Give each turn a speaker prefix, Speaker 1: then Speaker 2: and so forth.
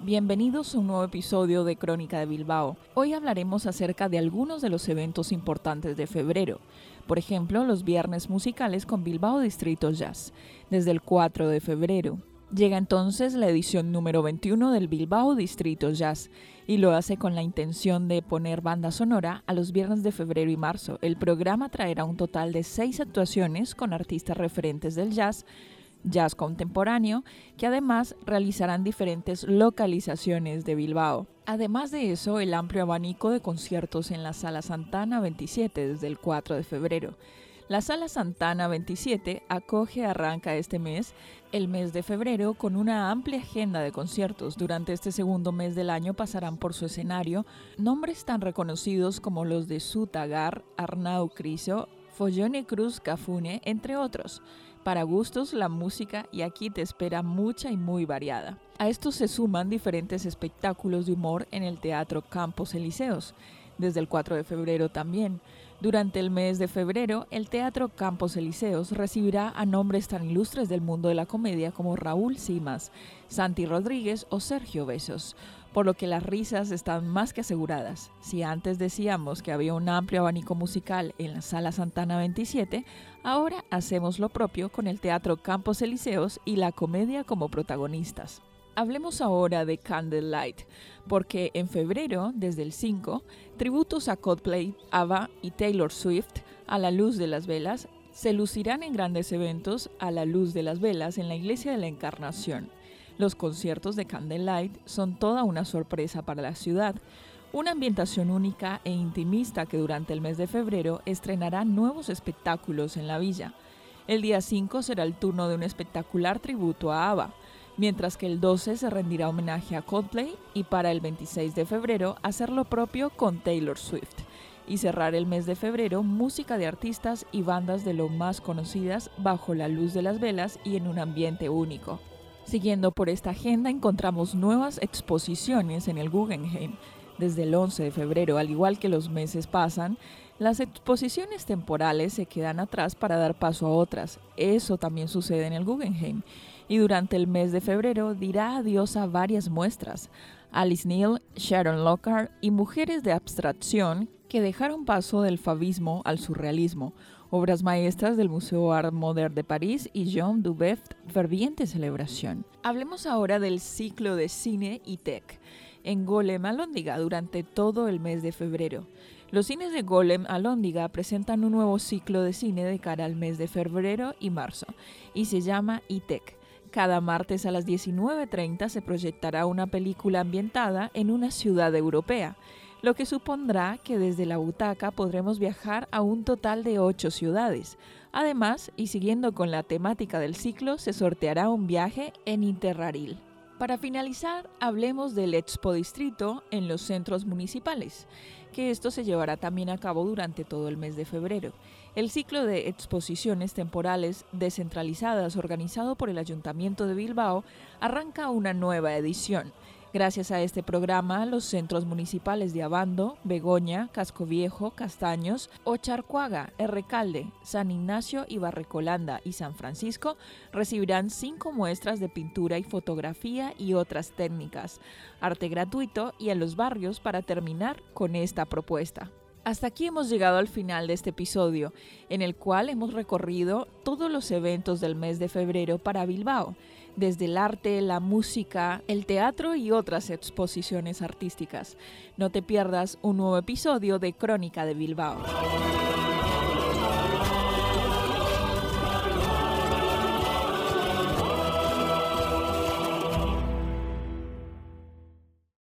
Speaker 1: Bienvenidos a un nuevo episodio de Crónica de Bilbao. Hoy hablaremos acerca de algunos de los eventos importantes de febrero. Por ejemplo, los viernes musicales con Bilbao Distrito Jazz, desde el 4 de febrero. Llega entonces la edición número 21 del Bilbao Distrito Jazz y lo hace con la intención de poner banda sonora a los viernes de febrero y marzo. El programa traerá un total de seis actuaciones con artistas referentes del jazz, jazz contemporáneo, que además realizarán diferentes localizaciones de Bilbao. Además de eso, el amplio abanico de conciertos en la Sala Santana 27 desde el 4 de febrero. La Sala Santana 27 acoge arranca este mes, el mes de febrero, con una amplia agenda de conciertos. Durante este segundo mes del año pasarán por su escenario nombres tan reconocidos como los de Sutagar, Arnau Criso, Follone Cruz Cafune, entre otros. Para gustos, la música y aquí te espera mucha y muy variada. A esto se suman diferentes espectáculos de humor en el Teatro Campos Elíseos, desde el 4 de febrero también. Durante el mes de febrero, el Teatro Campos Elíseos recibirá a nombres tan ilustres del mundo de la comedia como Raúl Simas, Santi Rodríguez o Sergio Besos, por lo que las risas están más que aseguradas. Si antes decíamos que había un amplio abanico musical en la Sala Santana 27, ahora hacemos lo propio con el Teatro Campos Elíseos y la comedia como protagonistas. Hablemos ahora de Candlelight, porque en febrero, desde el 5, tributos a Coldplay, ABBA y Taylor Swift a la luz de las velas se lucirán en grandes eventos a la luz de las velas en la Iglesia de la Encarnación. Los conciertos de Candlelight son toda una sorpresa para la ciudad, una ambientación única e intimista que durante el mes de febrero estrenará nuevos espectáculos en la villa. El día 5 será el turno de un espectacular tributo a ABBA, mientras que el 12 se rendirá homenaje a Coldplay y para el 26 de febrero hacer lo propio con Taylor Swift y cerrar el mes de febrero música de artistas y bandas de lo más conocidas bajo la luz de las velas y en un ambiente único. Siguiendo por esta agenda encontramos nuevas exposiciones en el Guggenheim. Desde el 11 de febrero, al igual que los meses pasan, las exposiciones temporales se quedan atrás para dar paso a otras. Eso también sucede en el Guggenheim y durante el mes de febrero dirá adiós a varias muestras. Alice Neal, Sharon Lockhart y mujeres de abstracción que dejaron paso del fabismo al surrealismo, obras maestras del Museo Art Moderne de París y Jean Dubuff, ferviente celebración. Hablemos ahora del ciclo de cine y tech en Golem Alóndiga durante todo el mes de febrero. Los cines de Golem Alóndiga presentan un nuevo ciclo de cine de cara al mes de febrero y marzo y se llama ITEC cada martes a las 19.30 se proyectará una película ambientada en una ciudad europea, lo que supondrá que desde la butaca podremos viajar a un total de ocho ciudades. Además, y siguiendo con la temática del ciclo, se sorteará un viaje en Interrail. Para finalizar, hablemos del Expo Distrito en los centros municipales, que esto se llevará también a cabo durante todo el mes de febrero. El ciclo de exposiciones temporales descentralizadas organizado por el Ayuntamiento de Bilbao arranca una nueva edición. Gracias a este programa, los centros municipales de Abando, Begoña, Casco Viejo, Castaños, Ocharcuaga, Errecalde, San Ignacio y Barrecolanda y San Francisco recibirán cinco muestras de pintura y fotografía y otras técnicas, arte gratuito y en los barrios para terminar con esta propuesta. Hasta aquí hemos llegado al final de este episodio, en el cual hemos recorrido todos los eventos del mes de febrero para Bilbao, desde el arte, la música, el teatro y otras exposiciones artísticas. No te pierdas un nuevo episodio de Crónica de Bilbao.